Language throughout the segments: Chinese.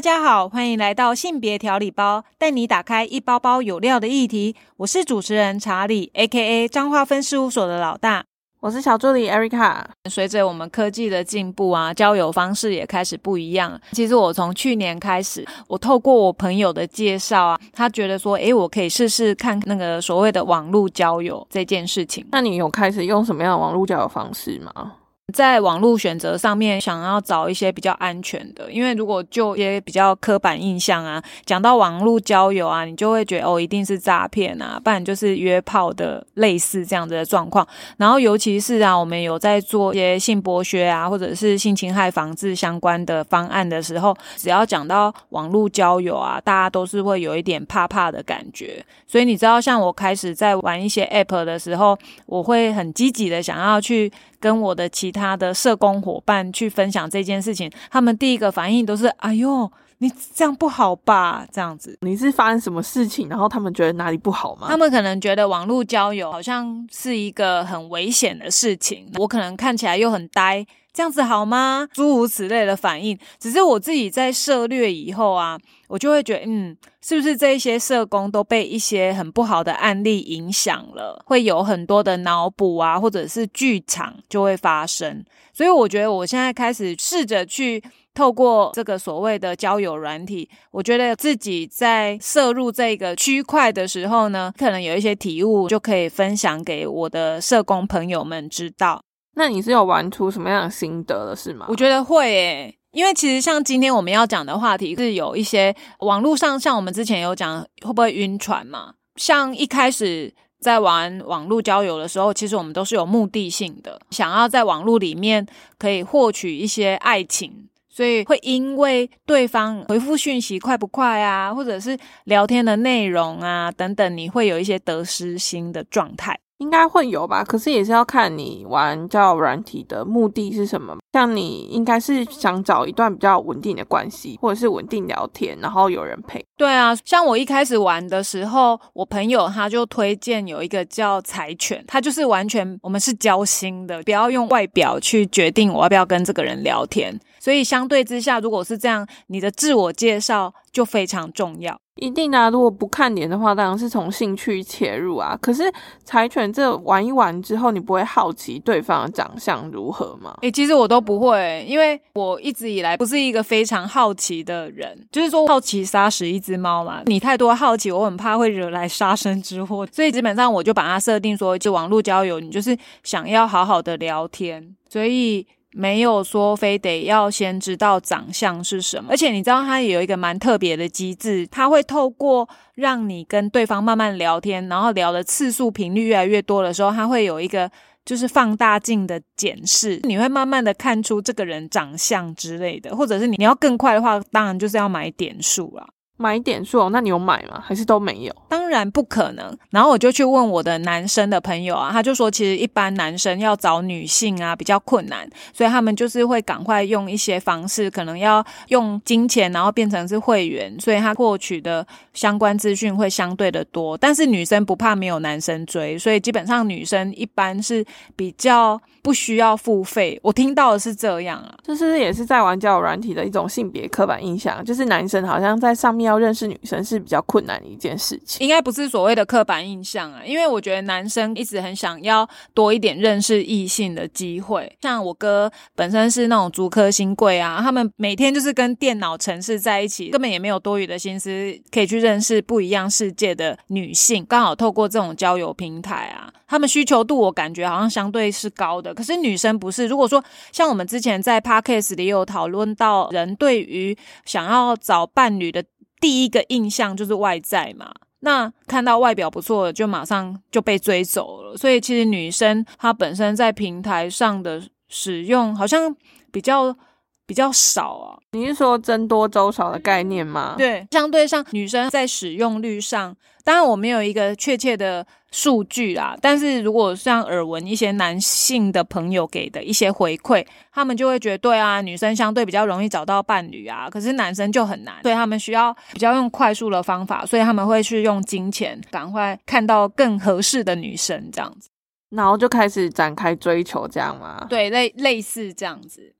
大家好，欢迎来到性别调理包，带你打开一包包有料的议题。我是主持人查理，A.K.A. 彰化分事务所的老大。我是小助理 Erica。随着我们科技的进步啊，交友方式也开始不一样。其实我从去年开始，我透过我朋友的介绍啊，他觉得说，诶，我可以试试看那个所谓的网络交友这件事情。那你有开始用什么样的网络交友方式吗？在网络选择上面，想要找一些比较安全的，因为如果就一些比较刻板印象啊，讲到网络交友啊，你就会觉得哦，一定是诈骗啊，不然就是约炮的类似这样子的状况。然后尤其是啊，我们有在做一些性剥削啊，或者是性侵害防治相关的方案的时候，只要讲到网络交友啊，大家都是会有一点怕怕的感觉。所以你知道，像我开始在玩一些 App 的时候，我会很积极的想要去。跟我的其他的社工伙伴去分享这件事情，他们第一个反应都是：“哎呦，你这样不好吧？”这样子，你是发生什么事情？然后他们觉得哪里不好吗？他们可能觉得网络交友好像是一个很危险的事情，我可能看起来又很呆。这样子好吗？诸如此类的反应，只是我自己在涉略以后啊，我就会觉得，嗯，是不是这一些社工都被一些很不好的案例影响了，会有很多的脑补啊，或者是剧场就会发生。所以我觉得我现在开始试着去透过这个所谓的交友软体，我觉得自己在摄入这个区块的时候呢，可能有一些体悟，就可以分享给我的社工朋友们知道。那你是有玩出什么样的心得了，是吗？我觉得会诶，因为其实像今天我们要讲的话题是有一些网络上，像我们之前有讲会不会晕船嘛？像一开始在玩网络交友的时候，其实我们都是有目的性的，想要在网络里面可以获取一些爱情，所以会因为对方回复讯息快不快啊，或者是聊天的内容啊等等，你会有一些得失心的状态。应该会有吧，可是也是要看你玩交友软体的目的是什么。像你应该是想找一段比较稳定的关系，或者是稳定聊天，然后有人陪。对啊，像我一开始玩的时候，我朋友他就推荐有一个叫柴犬，他就是完全我们是交心的，不要用外表去决定我要不要跟这个人聊天。所以相对之下，如果是这样，你的自我介绍就非常重要。一定啊！如果不看脸的话，当然是从兴趣切入啊。可是柴犬这玩一玩之后，你不会好奇对方的长相如何吗？诶，其实我都不会，因为我一直以来不是一个非常好奇的人。就是说，好奇杀死一只猫嘛。你太多好奇，我很怕会惹来杀身之祸。所以基本上我就把它设定说，就网络交友，你就是想要好好的聊天。所以。没有说非得要先知道长相是什么，而且你知道它有一个蛮特别的机制，它会透过让你跟对方慢慢聊天，然后聊的次数频率越来越多的时候，它会有一个就是放大镜的检视，你会慢慢的看出这个人长相之类的，或者是你你要更快的话，当然就是要买点数了。买点数哦，那你有买吗？还是都没有？当然不可能。然后我就去问我的男生的朋友啊，他就说，其实一般男生要找女性啊比较困难，所以他们就是会赶快用一些方式，可能要用金钱，然后变成是会员，所以他获取的相关资讯会相对的多。但是女生不怕没有男生追，所以基本上女生一般是比较不需要付费。我听到的是这样啊，就是也是在玩交友软体的一种性别刻板印象，就是男生好像在上面。要认识女生是比较困难的一件事情，应该不是所谓的刻板印象啊，因为我觉得男生一直很想要多一点认识异性的机会。像我哥本身是那种足科新贵啊，他们每天就是跟电脑城市在一起，根本也没有多余的心思可以去认识不一样世界的女性。刚好透过这种交友平台啊，他们需求度我感觉好像相对是高的。可是女生不是，如果说像我们之前在 podcast 里有讨论到，人对于想要找伴侣的。第一个印象就是外在嘛，那看到外表不错，就马上就被追走了。所以其实女生她本身在平台上的使用好像比较比较少啊。你是说增多周少的概念吗？对，相对上女生在使用率上。当然我没有一个确切的数据啦，但是如果像耳闻一些男性的朋友给的一些回馈，他们就会觉得对啊，女生相对比较容易找到伴侣啊，可是男生就很难，所以他们需要比较用快速的方法，所以他们会去用金钱，赶快看到更合适的女生这样子，然后就开始展开追求这样吗？对，类类似这样子。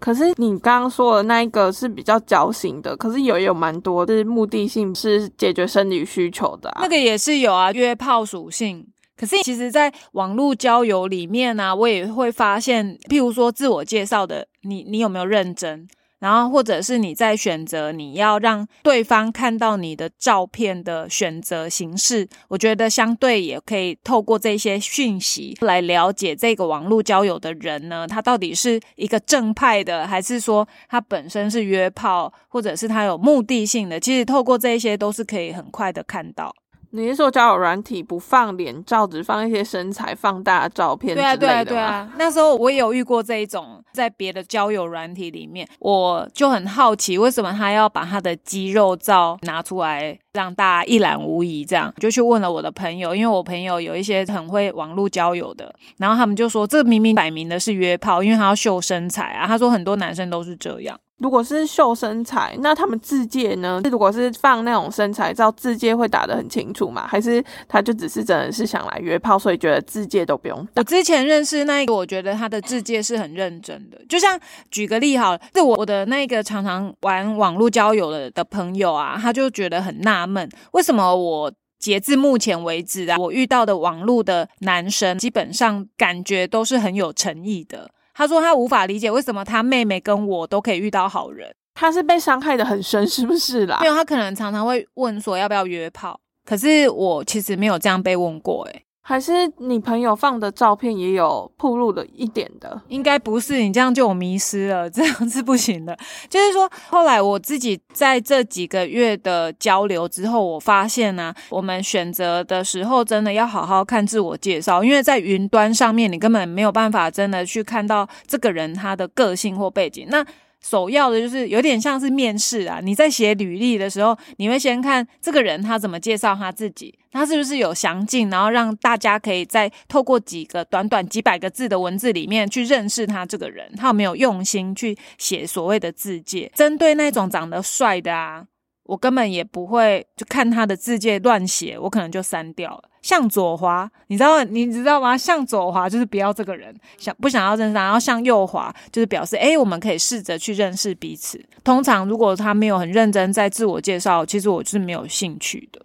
可是你刚刚说的那一个是比较矫情的，可是有也有蛮多是目的性是解决生理需求的、那个也是有啊，约炮属性。可是其实，在网络交友里面呢、我也会发现，譬如说自我介绍的，你你有没有认真？然后或者是你在选择你要让对方看到你的照片的选择形式，我觉得相对也可以透过这些讯息来了解这个网络交友的人呢，他到底是一个正派的，还是说他本身是约炮，或者是他有目的性的？其实透过这些都是可以很快的看到。你是说交友软体不放脸照，只放一些身材放大的照片之对啊，类的吗？对啊，对啊。那时候我也有遇过这一种，在别的交友软体里面，我就很好奇，为什么他要把他的肌肉照拿出来让大家一览无遗？这样就去问了我的朋友，因为我朋友有一些很会网络交友的，然后他们就说，这明明摆明的是约炮，因为他要秀身材啊。他说很多男生都是这样。如果是秀身材，那他们自介呢？如果是放那种身材照，自介会打得很清楚吗？还是他就只是真的是想来约炮，所以觉得自介都不用打我？之前认识那一个，我觉得他的自介是很认真的。就像举个例好了，是我我的那个常常玩网络交友的的朋友啊，他就觉得很纳闷，为什么我。截至目前为止啊，我遇到的网络的男生基本上感觉都是很有诚意的。他说他无法理解为什么他妹妹跟我都可以遇到好人，他是被伤害的很深，是不是啦没？有他可能常常会问说要不要约炮，可是我其实没有这样被问过、欸，还是你朋友放的照片也有暴露了一点的？应该不是，你这样就我迷失了，这样是不行的。就是说，后来我自己在这几个月的交流之后，我发现呢、我们选择的时候真的要好好看自我介绍，因为在云端上面，你根本没有办法真的去看到这个人他的个性或背景。那首要的就是有点像是面试啊，你在写履历的时候，你会先看这个人他怎么介绍他自己，他是不是有详尽，然后让大家可以在透过几个短短几百个字的文字里面去认识他这个人，他有没有用心去写所谓的字界。针对那种长得帅的啊，我根本也不会就看他的字界乱写，我可能就删掉了。向左滑，你知道你知道吗？向左滑就是不要这个人，想不想要认识他，然后向右滑就是表示，诶，我们可以试着去认识彼此。通常如果他没有很认真在自我介绍，其实我是没有兴趣的。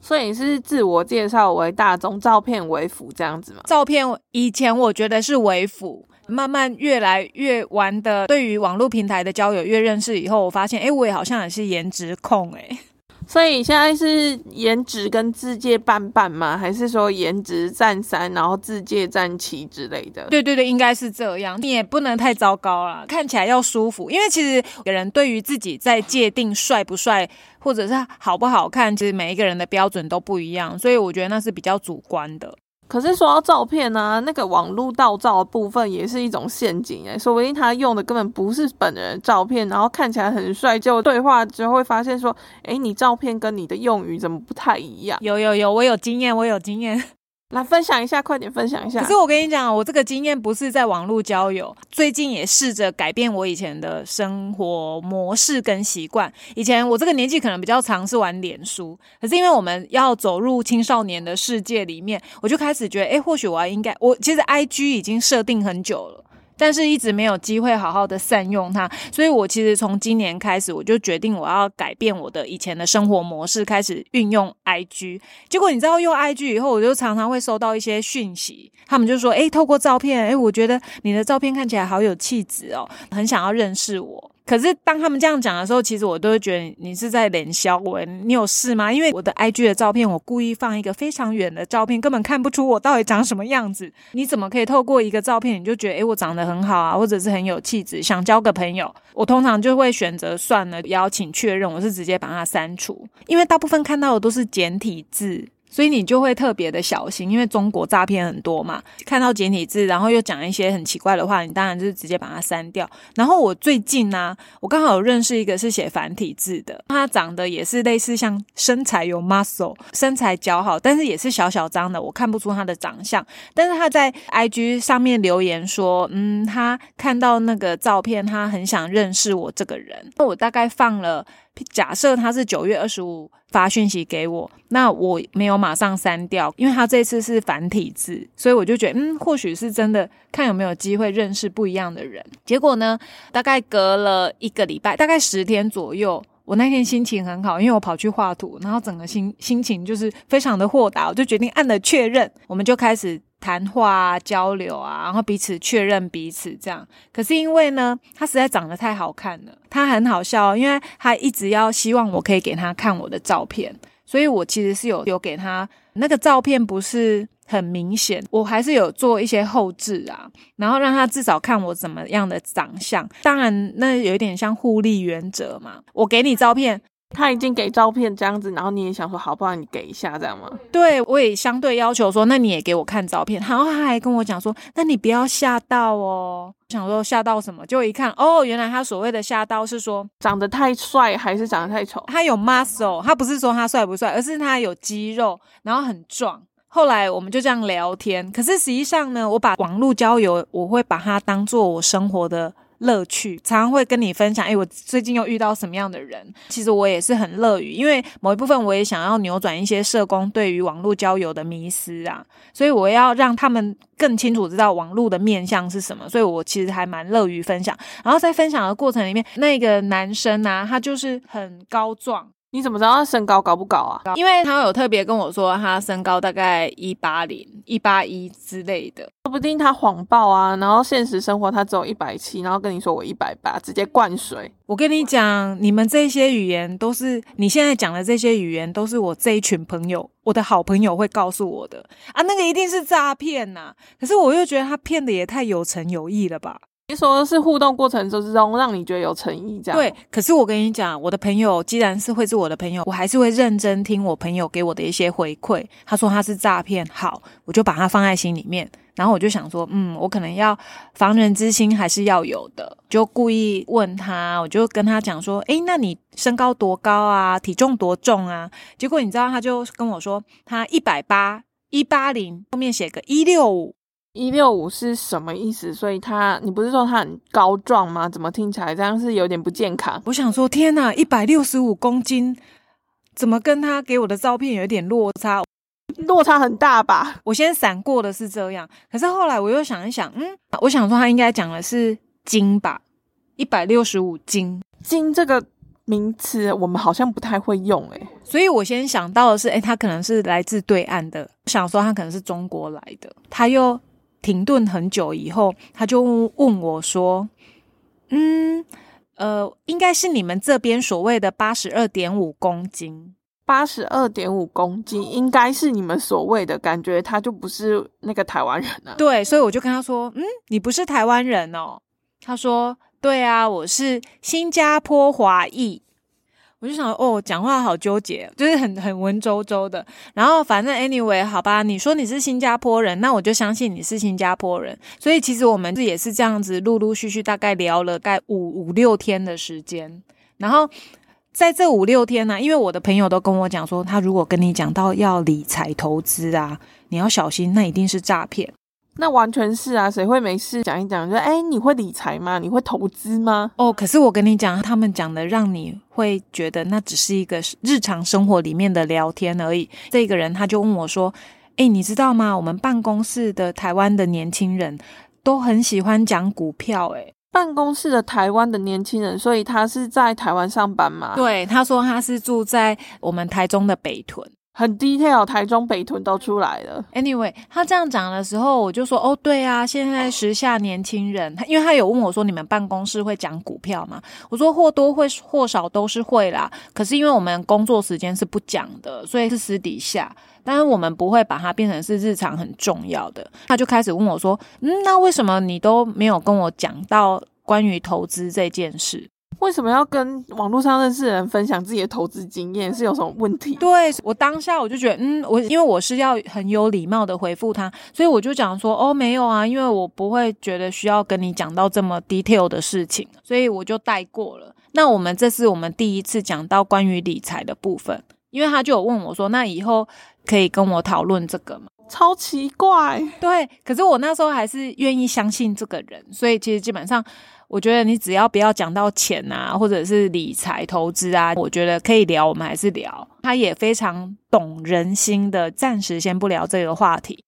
所以是自我介绍为大众，照片为辅这样子吗？照片以前我觉得是为辅，慢慢越来越玩的，对于网络平台的交友越认识以后，我发现，哎，我也好像也是颜值控、诶。所以现在是颜值跟自介半半吗？还是说颜值占三，然后自介占七之类的？对对对，应该是这样。你也不能太糟糕啦，看起来要舒服。因为其实有人对于自己在界定帅不帅，或者是好不好看，其实每一个人的标准都不一样，所以我觉得那是比较主观的。可是说到照片呢、那个网络盗照的部分也是一种陷阱哎，说不定他用的根本不是本人的照片，然后看起来很帅，结果对话之后会发现说，哎，你照片跟你的用语怎么不太一样？有有有，我有经验，我有经验。来分享一下，快点分享一下。可是我跟你讲，我这个经验不是在网络交友，最近也试着改变我以前的生活模式跟习惯。以前我这个年纪可能比较常是玩脸书，可是因为我们要走入青少年的世界里面，我就开始觉得，诶，或许我要应该，我其实 I G 已经设定很久了。但是一直没有机会好好的善用它，所以我其实从今年开始，我就决定我要改变我的以前的生活模式，开始运用 IG。结果你知道用 IG 以后，我就常常会收到一些讯息，他们就说：“诶，透过照片，诶，我觉得你的照片看起来好有气质哦，很想要认识我。”可是当他们这样讲的时候，其实我都会觉得你是在脸消我，你有事吗？因为我的 IG 的照片，我故意放一个非常远的照片，根本看不出我到底长什么样子。你怎么可以透过一个照片，你就觉得诶我长得很好啊，或者是很有气质，想交个朋友？我通常就会选择算了，邀请确认，我是直接把它删除，因为大部分看到的都是简体字。所以你就会特别的小心，因为中国诈骗很多嘛，看到简体字，然后又讲一些很奇怪的话，你当然就是直接把它删掉。然后我最近呢、我刚好有认识一个是写繁体字的，他长得也是类似像身材有 muscle，身材姣好，但是也是小小张的，我看不出他的长相。但是他在 IG 上面留言说，嗯，他看到那个照片，他很想认识我这个人。那我大概放了假设他是九月二十五发讯息给我，那我没有马上删掉，因为他这次是繁体字，所以我就觉得，嗯，或许是真的，看有没有机会认识不一样的人。结果呢，大概隔了一个礼拜，大概十天左右。我那天心情很好，因为我跑去画图，然后整个心心情就是非常的豁达，我就决定按了确认，我们就开始谈话交流啊，然后彼此确认彼此这样。可是因为呢，他实在长得太好看了，他很好笑，因为他一直要希望我可以给他看我的照片，所以我其实是有有给他那个照片，不是。很明显，我还是有做一些后置啊，然后让他至少看我怎么样的长相。当然，那有一点像互利原则嘛。我给你照片，他已经给照片这样子，然后你也想说，好，不好你给一下这样吗？对，我也相对要求说，那你也给我看照片。然后他还跟我讲说，那你不要吓到哦。想说吓到什么？就一看，哦，原来他所谓的吓到是说长得太帅还是长得太丑？他有 muscle，他不是说他帅不帅，而是他有肌肉，然后很壮。后来我们就这样聊天，可是实际上呢，我把网络交友，我会把它当做我生活的乐趣，常常会跟你分享。哎，我最近又遇到什么样的人？其实我也是很乐于，因为某一部分我也想要扭转一些社工对于网络交友的迷思啊，所以我要让他们更清楚知道网络的面向是什么。所以我其实还蛮乐于分享。然后在分享的过程里面，那个男生啊，他就是很高壮。你怎么知道他身高高不高啊？因为他有特别跟我说，他身高大概一八零、一八一之类的，说不定他谎报啊。然后现实生活他只有一百七，然后跟你说我一百八，直接灌水。我跟你讲，你们这些语言都是你现在讲的这些语言，都是我这一群朋友，我的好朋友会告诉我的啊。那个一定是诈骗呐！可是我又觉得他骗的也太有诚有义了吧。你说的是互动过程之中让你觉得有诚意，这样对。可是我跟你讲，我的朋友既然是会是我的朋友，我还是会认真听我朋友给我的一些回馈。他说他是诈骗，好，我就把他放在心里面。然后我就想说，嗯，我可能要防人之心还是要有的，就故意问他，我就跟他讲说，诶，那你身高多高啊？体重多重啊？结果你知道，他就跟我说，他一百八一八零，后面写个一六五。一六五是什么意思？所以他，你不是说他很高壮吗？怎么听起来这样是有点不健康？我想说，天哪，一百六十五公斤，怎么跟他给我的照片有点落差？落差很大吧？我先闪过的是这样，可是后来我又想一想，嗯，我想说他应该讲的是斤吧，一百六十五斤，斤这个名词我们好像不太会用，诶，所以我先想到的是，诶，他可能是来自对岸的，想说他可能是中国来的，他又。停顿很久以后，他就问我说：“嗯，呃，应该是你们这边所谓的八十二点五公斤，八十二点五公斤应该是你们所谓的感觉，他就不是那个台湾人了。”对，所以我就跟他说：“嗯，你不是台湾人哦。”他说：“对啊，我是新加坡华裔。”我就想哦，讲话好纠结，就是很很文绉绉的。然后反正 anyway，好吧，你说你是新加坡人，那我就相信你是新加坡人。所以其实我们也是这样子，陆陆续续大概聊了概五五六天的时间。然后在这五六天呢，因为我的朋友都跟我讲说，他如果跟你讲到要理财投资啊，你要小心，那一定是诈骗。那完全是啊，谁会没事讲一讲？就哎，你会理财吗？你会投资吗？哦，可是我跟你讲，他们讲的让你会觉得那只是一个日常生活里面的聊天而已。这个人他就问我说：“哎，你知道吗？我们办公室的台湾的年轻人都很喜欢讲股票。”哎，办公室的台湾的年轻人，所以他是在台湾上班嘛？对，他说他是住在我们台中的北屯。很 detail，台中北屯都出来了。Anyway，他这样讲的时候，我就说：“哦，对啊，现在时下年轻人，他因为他有问我说，你们办公室会讲股票吗？我说或多会或少都是会啦。可是因为我们工作时间是不讲的，所以是私底下，但是我们不会把它变成是日常很重要的。他就开始问我说：，嗯，那为什么你都没有跟我讲到关于投资这件事？”为什么要跟网络上认识的人分享自己的投资经验？是有什么问题？对我当下我就觉得，嗯，我因为我是要很有礼貌的回复他，所以我就讲说，哦，没有啊，因为我不会觉得需要跟你讲到这么 detail 的事情，所以我就带过了。那我们这是我们第一次讲到关于理财的部分，因为他就有问我说，那以后可以跟我讨论这个吗？超奇怪，对，可是我那时候还是愿意相信这个人，所以其实基本上我觉得你只要不要讲到钱啊，或者是理财投资啊，我觉得可以聊，我们还是聊。他也非常懂人心的，暂时先不聊这个话题。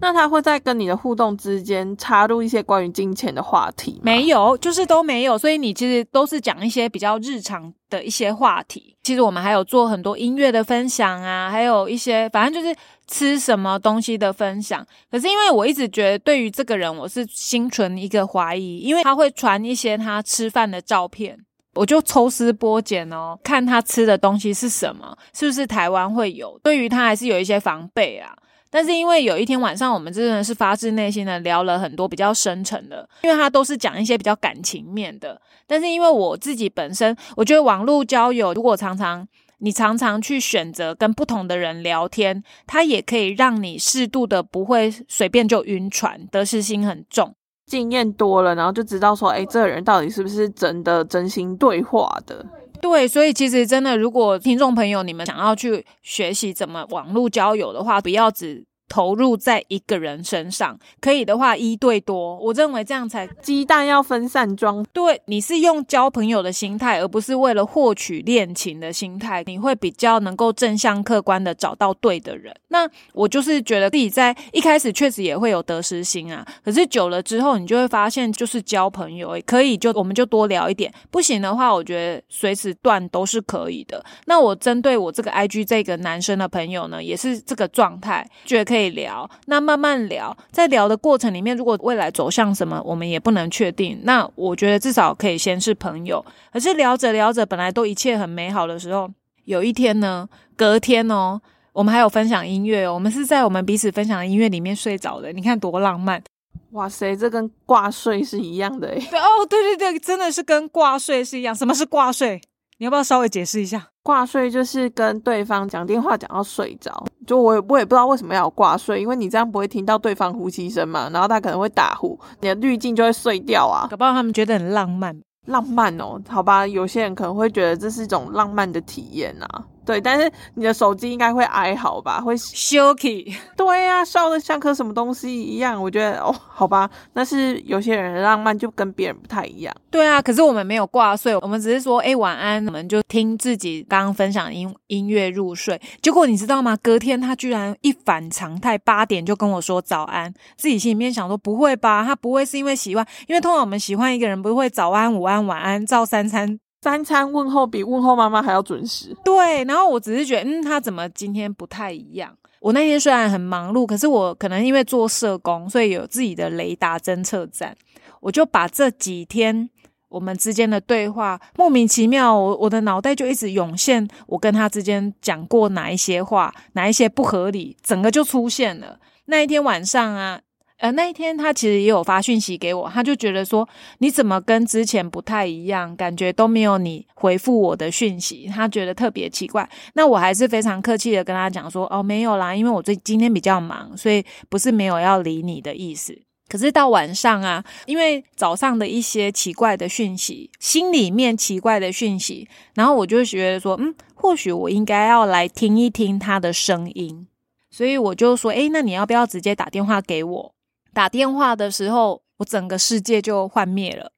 那他会在跟你的互动之间插入一些关于金钱的话题？没有，就是都没有。所以你其实都是讲一些比较日常的一些话题。其实我们还有做很多音乐的分享啊，还有一些反正就是吃什么东西的分享。可是因为我一直觉得对于这个人，我是心存一个怀疑，因为他会传一些他吃饭的照片，我就抽丝剥茧哦，看他吃的东西是什么，是不是台湾会有？对于他还是有一些防备啊。但是因为有一天晚上，我们真的是发自内心的聊了很多比较深沉的，因为他都是讲一些比较感情面的。但是因为我自己本身，我觉得网络交友，如果常常你常常去选择跟不同的人聊天，它也可以让你适度的不会随便就晕船，得失心很重，经验多了，然后就知道说，哎，这个人到底是不是真的真心对话的。对，所以其实真的，如果听众朋友你们想要去学习怎么网络交友的话，不要只。投入在一个人身上，可以的话一对多，我认为这样才鸡蛋要分散装。对，你是用交朋友的心态，而不是为了获取恋情的心态，你会比较能够正向客观的找到对的人。那我就是觉得自己在一开始确实也会有得失心啊，可是久了之后，你就会发现就是交朋友可以就我们就多聊一点，不行的话，我觉得随时断都是可以的。那我针对我这个 I G 这个男生的朋友呢，也是这个状态，觉得可以。可以聊，那慢慢聊，在聊的过程里面，如果未来走向什么，我们也不能确定。那我觉得至少可以先是朋友。可是聊着聊着，本来都一切很美好的时候，有一天呢，隔天哦，我们还有分享音乐哦，我们是在我们彼此分享的音乐里面睡着的。你看多浪漫！哇塞，这跟挂睡是一样的诶。哦，对对对，真的是跟挂睡是一样。什么是挂睡？你要不要稍微解释一下？挂睡就是跟对方讲电话讲到睡着，就我也我也不知道为什么要挂睡，因为你这样不会听到对方呼吸声嘛，然后他可能会打呼，你的滤镜就会碎掉啊，搞不好他们觉得很浪漫，浪漫哦，好吧，有些人可能会觉得这是一种浪漫的体验啊。对，但是你的手机应该会哀嚎吧？会 shaky。对呀，笑的像颗什么东西一样。我觉得哦，好吧，那是有些人的浪漫就跟别人不太一样。对啊，可是我们没有挂睡，我们只是说，哎，晚安，我们就听自己刚刚分享音音乐入睡。结果你知道吗？隔天他居然一反常态，八点就跟我说早安。自己心里面想说，不会吧？他不会是因为喜欢？因为通常我们喜欢一个人，不会早安、午安、晚安，照三餐。三餐问候比问候妈妈还要准时。对，然后我只是觉得，嗯，他怎么今天不太一样？我那天虽然很忙碌，可是我可能因为做社工，所以有自己的雷达侦测站，我就把这几天我们之间的对话莫名其妙，我我的脑袋就一直涌现我跟他之间讲过哪一些话，哪一些不合理，整个就出现了。那一天晚上啊。呃，那一天他其实也有发讯息给我，他就觉得说你怎么跟之前不太一样，感觉都没有你回复我的讯息，他觉得特别奇怪。那我还是非常客气的跟他讲说，哦，没有啦，因为我最今天比较忙，所以不是没有要理你的意思。可是到晚上啊，因为早上的一些奇怪的讯息，心里面奇怪的讯息，然后我就觉得说，嗯，或许我应该要来听一听他的声音，所以我就说，诶，那你要不要直接打电话给我？打电话的时候，我整个世界就幻灭了。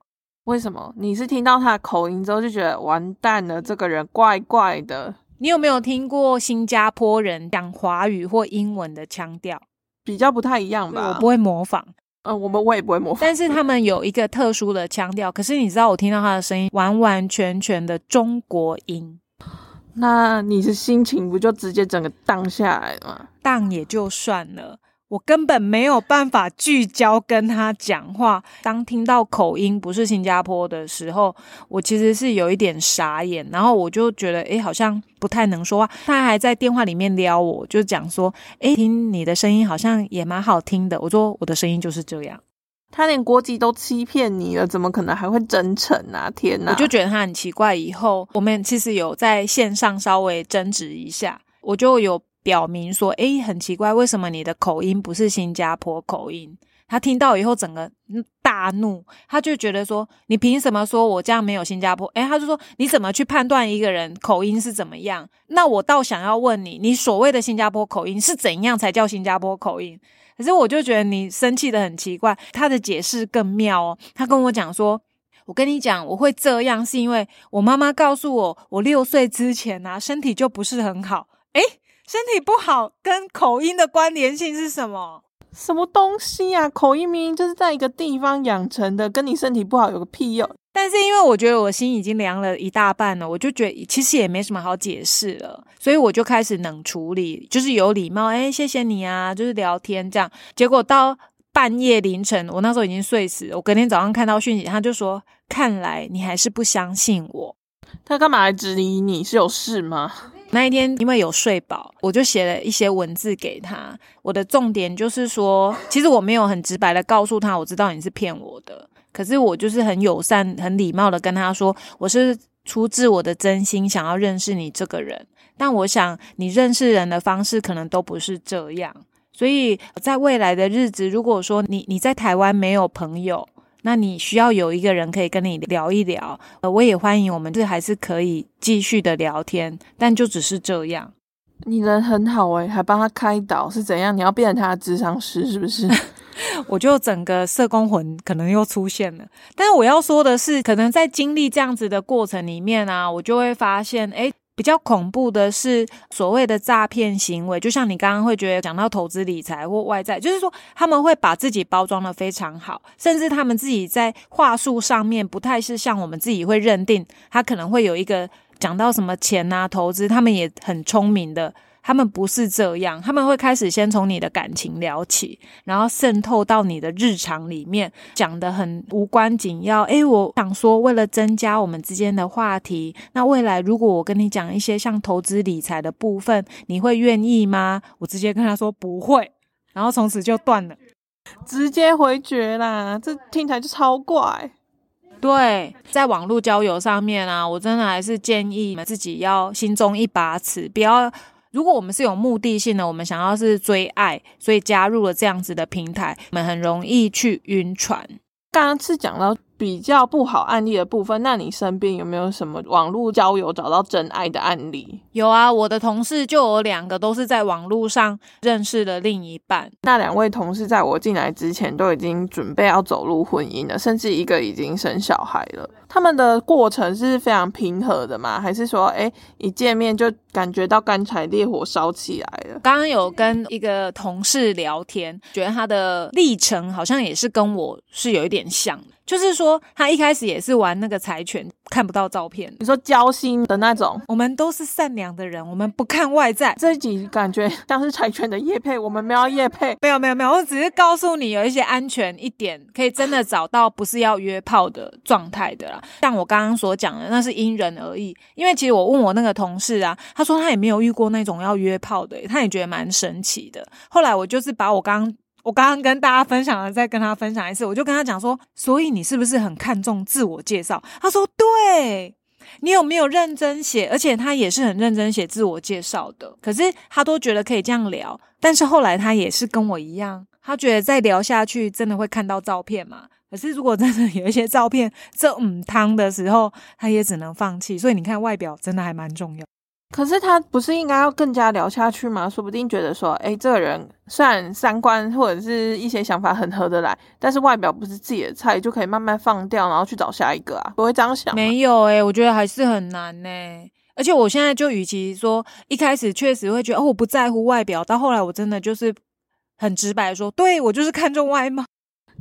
为什么？你是听到他的口音之后就觉得完蛋了，这个人怪怪的。你有没有听过新加坡人讲华语或英文的腔调？比较不太一样吧。我不会模仿。呃，我们我也不会模仿。但是他们有一个特殊的腔调。可是你知道，我听到他的声音完完全全的中国音。那你的心情不就直接整个荡下来了吗？荡也就算了。我根本没有办法聚焦跟他讲话。当听到口音不是新加坡的时候，我其实是有一点傻眼，然后我就觉得，诶，好像不太能说话。他还在电话里面撩我，就讲说，诶，听你的声音好像也蛮好听的。我说我的声音就是这样。他连国籍都欺骗你了，怎么可能还会真诚啊？天哪！我就觉得他很奇怪。以后我们其实有在线上稍微争执一下，我就有。表明说：“诶，很奇怪，为什么你的口音不是新加坡口音？”他听到以后，整个大怒，他就觉得说：“你凭什么说我这样没有新加坡？”诶，他就说：“你怎么去判断一个人口音是怎么样？”那我倒想要问你，你所谓的新加坡口音是怎样才叫新加坡口音？可是我就觉得你生气的很奇怪。他的解释更妙哦，他跟我讲说。我跟你讲，我会这样是因为我妈妈告诉我，我六岁之前啊，身体就不是很好。诶，身体不好跟口音的关联性是什么？什么东西呀？口音明明就是在一个地方养成的，跟你身体不好有个屁用？但是因为我觉得我心已经凉了一大半了，我就觉得其实也没什么好解释了，所以我就开始冷处理，就是有礼貌，哎，谢谢你啊，就是聊天这样。结果到半夜凌晨，我那时候已经睡死，我隔天早上看到讯息，他就说：“看来你还是不相信我。”他干嘛来质疑你？是有事吗？那一天因为有睡饱，我就写了一些文字给他。我的重点就是说，其实我没有很直白的告诉他，我知道你是骗我的。可是我就是很友善、很礼貌的跟他说，我是出自我的真心想要认识你这个人。但我想你认识人的方式可能都不是这样，所以在未来的日子，如果说你你在台湾没有朋友，那你需要有一个人可以跟你聊一聊。呃，我也欢迎我们这还是可以继续的聊天，但就只是这样。你人很好诶，还帮他开导是怎样？你要变成他的智商师是不是？我就整个社工魂可能又出现了，但是我要说的是，可能在经历这样子的过程里面啊，我就会发现，哎，比较恐怖的是所谓的诈骗行为，就像你刚刚会觉得讲到投资理财或外在，就是说他们会把自己包装的非常好，甚至他们自己在话术上面不太是像我们自己会认定，他可能会有一个讲到什么钱啊投资，他们也很聪明的。他们不是这样，他们会开始先从你的感情聊起，然后渗透到你的日常里面，讲的很无关紧要。诶，我想说，为了增加我们之间的话题，那未来如果我跟你讲一些像投资理财的部分，你会愿意吗？我直接跟他说不会，然后从此就断了，直接回绝啦。这听起来就超怪。对，在网络交友上面啊，我真的还是建议你们自己要心中一把尺，不要。如果我们是有目的性的，我们想要是追爱，所以加入了这样子的平台，我们很容易去晕船。刚刚是讲到。比较不好案例的部分，那你身边有没有什么网络交友找到真爱的案例？有啊，我的同事就有两个都是在网络上认识的另一半。那两位同事在我进来之前都已经准备要走入婚姻了，甚至一个已经生小孩了。他们的过程是非常平和的吗？还是说，哎，一见面就感觉到干柴烈火烧起来了？刚刚有跟一个同事聊天，觉得他的历程好像也是跟我是有一点像的。就是说，他一开始也是玩那个柴犬，看不到照片。你说交心的那种，我们都是善良的人，我们不看外在。这一集感觉像是柴犬的叶配，我们没有叶配，没有没有没有，我只是告诉你有一些安全一点，可以真的找到不是要约炮的状态的啦。像我刚刚所讲的，那是因人而异。因为其实我问我那个同事啊，他说他也没有遇过那种要约炮的，他也觉得蛮神奇的。后来我就是把我刚刚。我刚刚跟大家分享了，再跟他分享一次，我就跟他讲说，所以你是不是很看重自我介绍？他说，对，你有没有认真写？而且他也是很认真写自我介绍的。可是他都觉得可以这样聊，但是后来他也是跟我一样，他觉得再聊下去真的会看到照片嘛？可是如果真的有一些照片这嗯汤的时候，他也只能放弃。所以你看，外表真的还蛮重要。可是他不是应该要更加聊下去吗？说不定觉得说，哎，这个人虽然三观或者是一些想法很合得来，但是外表不是自己的菜，就可以慢慢放掉，然后去找下一个啊？不会这样想？没有哎，我觉得还是很难呢。而且我现在就与其说一开始确实会觉得哦我不在乎外表，到后来我真的就是很直白说，对我就是看中外貌。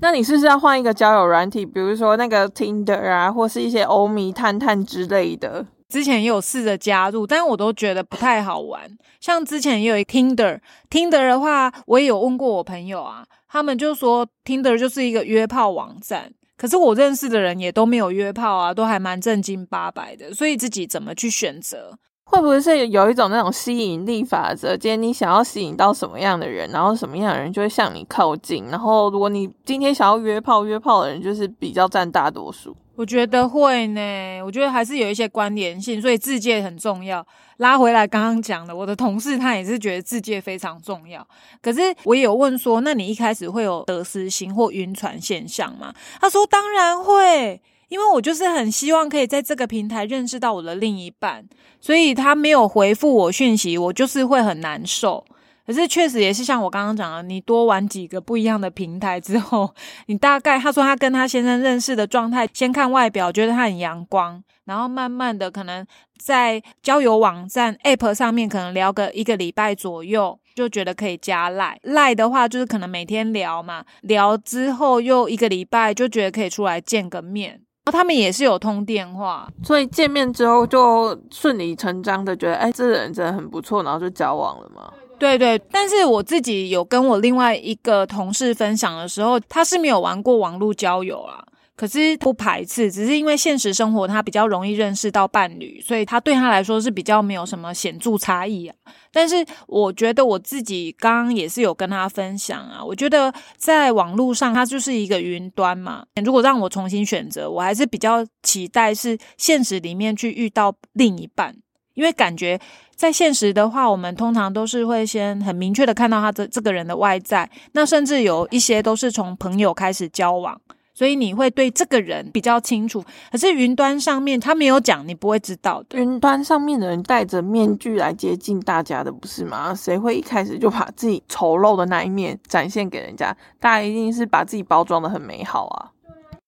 那你是不是要换一个交友软体，比如说那个 Tinder 啊，或是一些欧米探探之类的？之前也有试着加入，但我都觉得不太好玩。像之前也有 Tinder，Tinder 的话，我也有问过我朋友啊，他们就说 Tinder 就是一个约炮网站。可是我认识的人也都没有约炮啊，都还蛮正经八百的。所以自己怎么去选择？会不会是有一种那种吸引力法则？今天你想要吸引到什么样的人，然后什么样的人就会向你靠近。然后如果你今天想要约炮，约炮的人就是比较占大多数。我觉得会呢，我觉得还是有一些关联性，所以自介很重要。拉回来刚刚讲的，我的同事他也是觉得自介非常重要。可是我也有问说，那你一开始会有得失心或晕船现象吗？他说当然会，因为我就是很希望可以在这个平台认识到我的另一半，所以他没有回复我讯息，我就是会很难受。可是确实也是像我刚刚讲的，你多玩几个不一样的平台之后，你大概他说他跟他先生认识的状态，先看外表觉得他很阳光，然后慢慢的可能在交友网站 App 上面可能聊个一个礼拜左右，就觉得可以加赖赖的话，就是可能每天聊嘛，聊之后又一个礼拜就觉得可以出来见个面。他们也是有通电话，所以见面之后就顺理成章的觉得，哎，这个人真的很不错，然后就交往了嘛。对对，但是我自己有跟我另外一个同事分享的时候，他是没有玩过网络交友啊。可是不排斥，只是因为现实生活他比较容易认识到伴侣，所以他对他来说是比较没有什么显著差异啊。但是我觉得我自己刚刚也是有跟他分享啊，我觉得在网络上它就是一个云端嘛。如果让我重新选择，我还是比较期待是现实里面去遇到另一半，因为感觉在现实的话，我们通常都是会先很明确的看到他这这个人的外在，那甚至有一些都是从朋友开始交往。所以你会对这个人比较清楚，可是云端上面他没有讲，你不会知道的。云端上面的人戴着面具来接近大家的，不是吗？谁会一开始就把自己丑陋的那一面展现给人家？大家一定是把自己包装的很美好啊。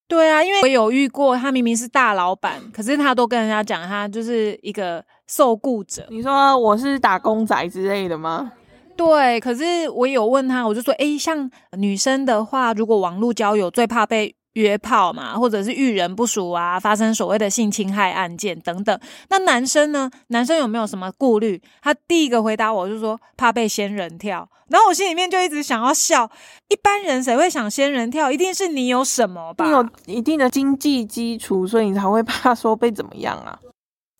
对啊，因为我有遇过，他明明是大老板，可是他都跟人家讲他就是一个受雇者。你说我是打工仔之类的吗？对，可是我有问他，我就说，诶，像女生的话，如果网络交友最怕被。约炮嘛，或者是遇人不淑啊，发生所谓的性侵害案件等等。那男生呢？男生有没有什么顾虑？他第一个回答我就说怕被仙人跳。然后我心里面就一直想要笑。一般人谁会想仙人跳？一定是你有什么吧？你有一定的经济基础，所以你才会怕说被怎么样啊？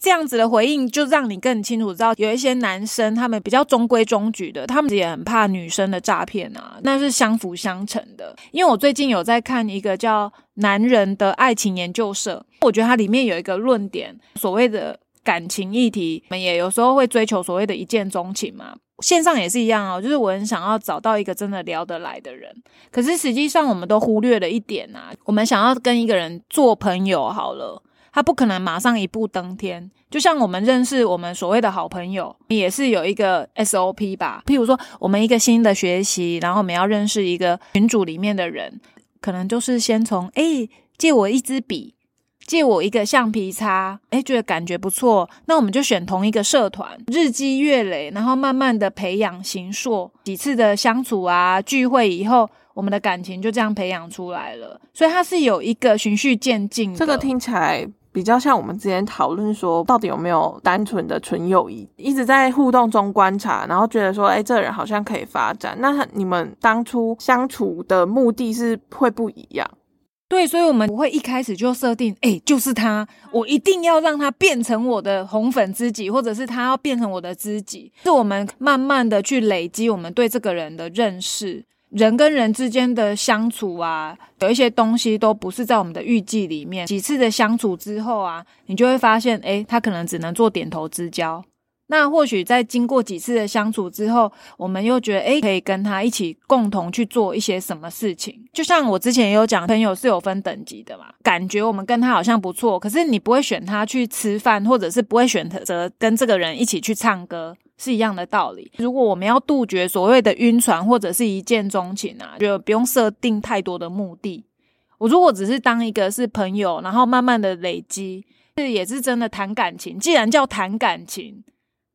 这样子的回应就让你更清楚知道，有一些男生他们比较中规中矩的，他们也很怕女生的诈骗啊，那是相辅相成的。因为我最近有在看一个叫《男人的爱情研究社》，我觉得它里面有一个论点，所谓的感情议题，我们也有时候会追求所谓的一见钟情嘛。线上也是一样哦，就是我很想要找到一个真的聊得来的人，可是实际上我们都忽略了一点啊，我们想要跟一个人做朋友好了。他不可能马上一步登天，就像我们认识我们所谓的好朋友，也是有一个 SOP 吧。譬如说，我们一个新的学习，然后我们要认识一个群组里面的人，可能就是先从哎借我一支笔，借我一个橡皮擦，哎觉得感觉不错，那我们就选同一个社团，日积月累，然后慢慢的培养形硕，几次的相处啊聚会以后，我们的感情就这样培养出来了。所以它是有一个循序渐进。这个听起来。比较像我们之前讨论说，到底有没有单纯的纯友谊，一直在互动中观察，然后觉得说，哎，这人好像可以发展。那你们当初相处的目的是会不一样？对，所以我们不会一开始就设定，哎，就是他，我一定要让他变成我的红粉知己，或者是他要变成我的知己。是我们慢慢的去累积我们对这个人的认识。人跟人之间的相处啊，有一些东西都不是在我们的预计里面。几次的相处之后啊，你就会发现，诶，他可能只能做点头之交。那或许在经过几次的相处之后，我们又觉得，诶，可以跟他一起共同去做一些什么事情。就像我之前也有讲，朋友是有分等级的嘛。感觉我们跟他好像不错，可是你不会选他去吃饭，或者是不会选择跟这个人一起去唱歌。是一样的道理。如果我们要杜绝所谓的晕船或者是一见钟情啊，就不用设定太多的目的。我如果只是当一个是朋友，然后慢慢的累积，这也是真的谈感情。既然叫谈感情，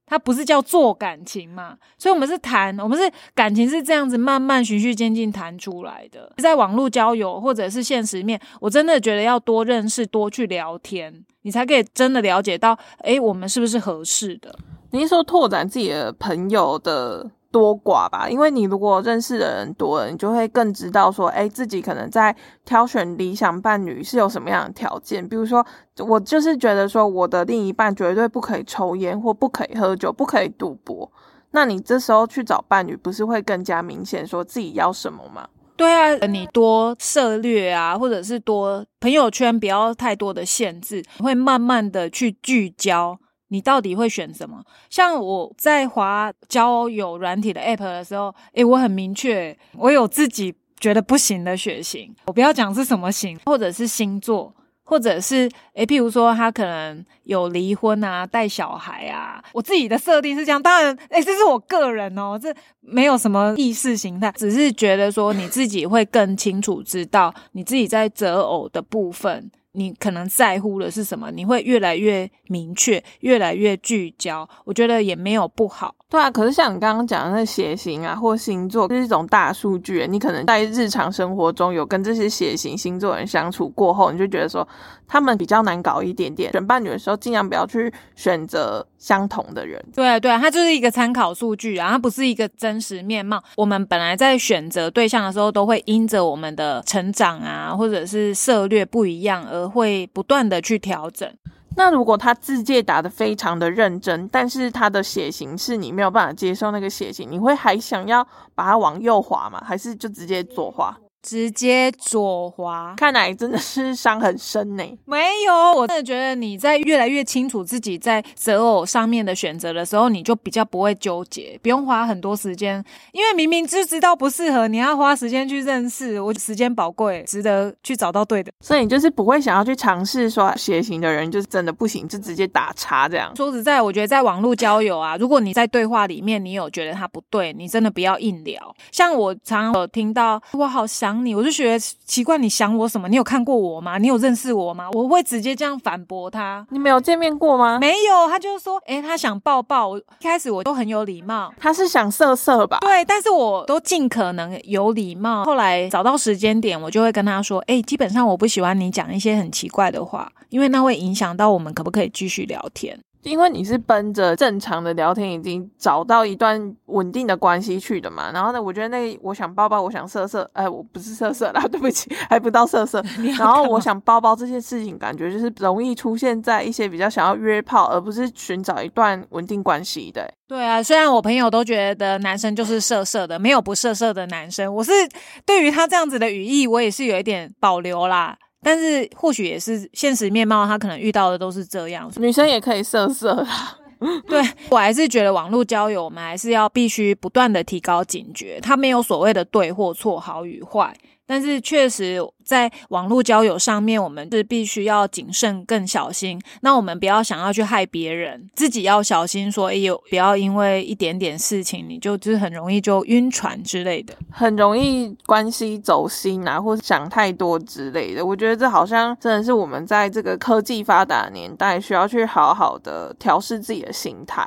它不是叫做感情嘛？所以我们是谈，我们是感情是这样子慢慢循序渐进谈出来的。在网络交友或者是现实面，我真的觉得要多认识，多去聊天，你才可以真的了解到，诶，我们是不是合适的。你是说拓展自己的朋友的多寡吧？因为你如果认识的人多了，你就会更知道说，哎，自己可能在挑选理想伴侣是有什么样的条件。比如说，我就是觉得说，我的另一半绝对不可以抽烟，或不可以喝酒，不可以赌博。那你这时候去找伴侣，不是会更加明显说自己要什么吗？对啊，你多涉略啊，或者是多朋友圈不要太多的限制，会慢慢的去聚焦。你到底会选什么？像我在滑交友软体的 app 的时候，诶，我很明确，我有自己觉得不行的血型。我不要讲是什么型，或者是星座，或者是诶，譬如说他可能有离婚啊、带小孩啊，我自己的设定是这样。当然，诶，这是我个人哦，这没有什么意识形态，只是觉得说你自己会更清楚知道你自己在择偶的部分。你可能在乎的是什么？你会越来越明确，越来越聚焦。我觉得也没有不好。对啊，可是像你刚刚讲的那血型啊，或星座，是一种大数据。你可能在日常生活中有跟这些血型星座人相处过后，你就觉得说他们比较难搞一点点。选伴侣的时候，尽量不要去选择相同的人。对啊，对啊，它就是一个参考数据啊，它不是一个真实面貌。我们本来在选择对象的时候，都会因着我们的成长啊，或者是策略不一样而。会不断的去调整。那如果他字界打的非常的认真，但是他的血型是你没有办法接受那个血型，你会还想要把它往右滑吗？还是就直接左滑？直接左滑，看来真的是伤很深呢。没有，我真的觉得你在越来越清楚自己在择偶上面的选择的时候，你就比较不会纠结，不用花很多时间。因为明明就知道不适合，你要花时间去认识，我时间宝贵，值得去找到对的。所以你就是不会想要去尝试说血型的人就是真的不行，就直接打叉这样。说实在，我觉得在网络交友啊，如果你在对话里面你有觉得他不对，你真的不要硬聊。像我常有听到，我好想。你我就觉得奇怪，你想我什么？你有看过我吗？你有认识我吗？我会直接这样反驳他。你没有见面过吗？没有，他就是说，诶，他想抱抱。一开始我都很有礼貌，他是想色色吧？对，但是我都尽可能有礼貌。后来找到时间点，我就会跟他说，诶，基本上我不喜欢你讲一些很奇怪的话，因为那会影响到我们可不可以继续聊天。因为你是奔着正常的聊天，已经找到一段稳定的关系去的嘛。然后呢，我觉得那我想抱抱，我想色色，哎，我不是色色啦，对不起，还不到色色。然后我想抱抱这件事情，感觉就是容易出现在一些比较想要约炮，而不是寻找一段稳定关系的。对啊，虽然我朋友都觉得男生就是色色的，没有不色色的男生。我是对于他这样子的语义，我也是有一点保留啦。但是或许也是现实面貌，他可能遇到的都是这样。女生也可以色色啦。对我还是觉得网络交友，我们还是要必须不断的提高警觉，他没有所谓的对或错、好与坏。但是确实，在网络交友上面，我们是必须要谨慎、更小心。那我们不要想要去害别人，自己要小心。说，哎呦，不要因为一点点事情，你就就是很容易就晕船之类的，很容易关系走心啊，或者想太多之类的。我觉得这好像真的是我们在这个科技发达年代，需要去好好的调试自己的心态。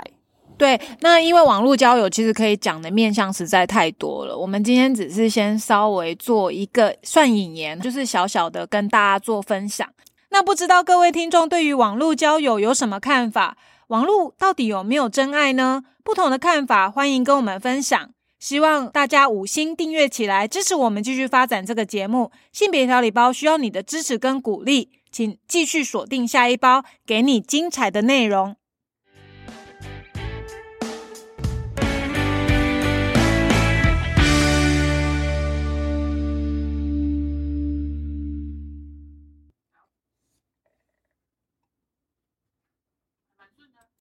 对，那因为网络交友其实可以讲的面向实在太多了，我们今天只是先稍微做一个算引言，就是小小的跟大家做分享。那不知道各位听众对于网络交友有什么看法？网络到底有没有真爱呢？不同的看法，欢迎跟我们分享。希望大家五星订阅起来，支持我们继续发展这个节目。性别调理包需要你的支持跟鼓励，请继续锁定下一包，给你精彩的内容。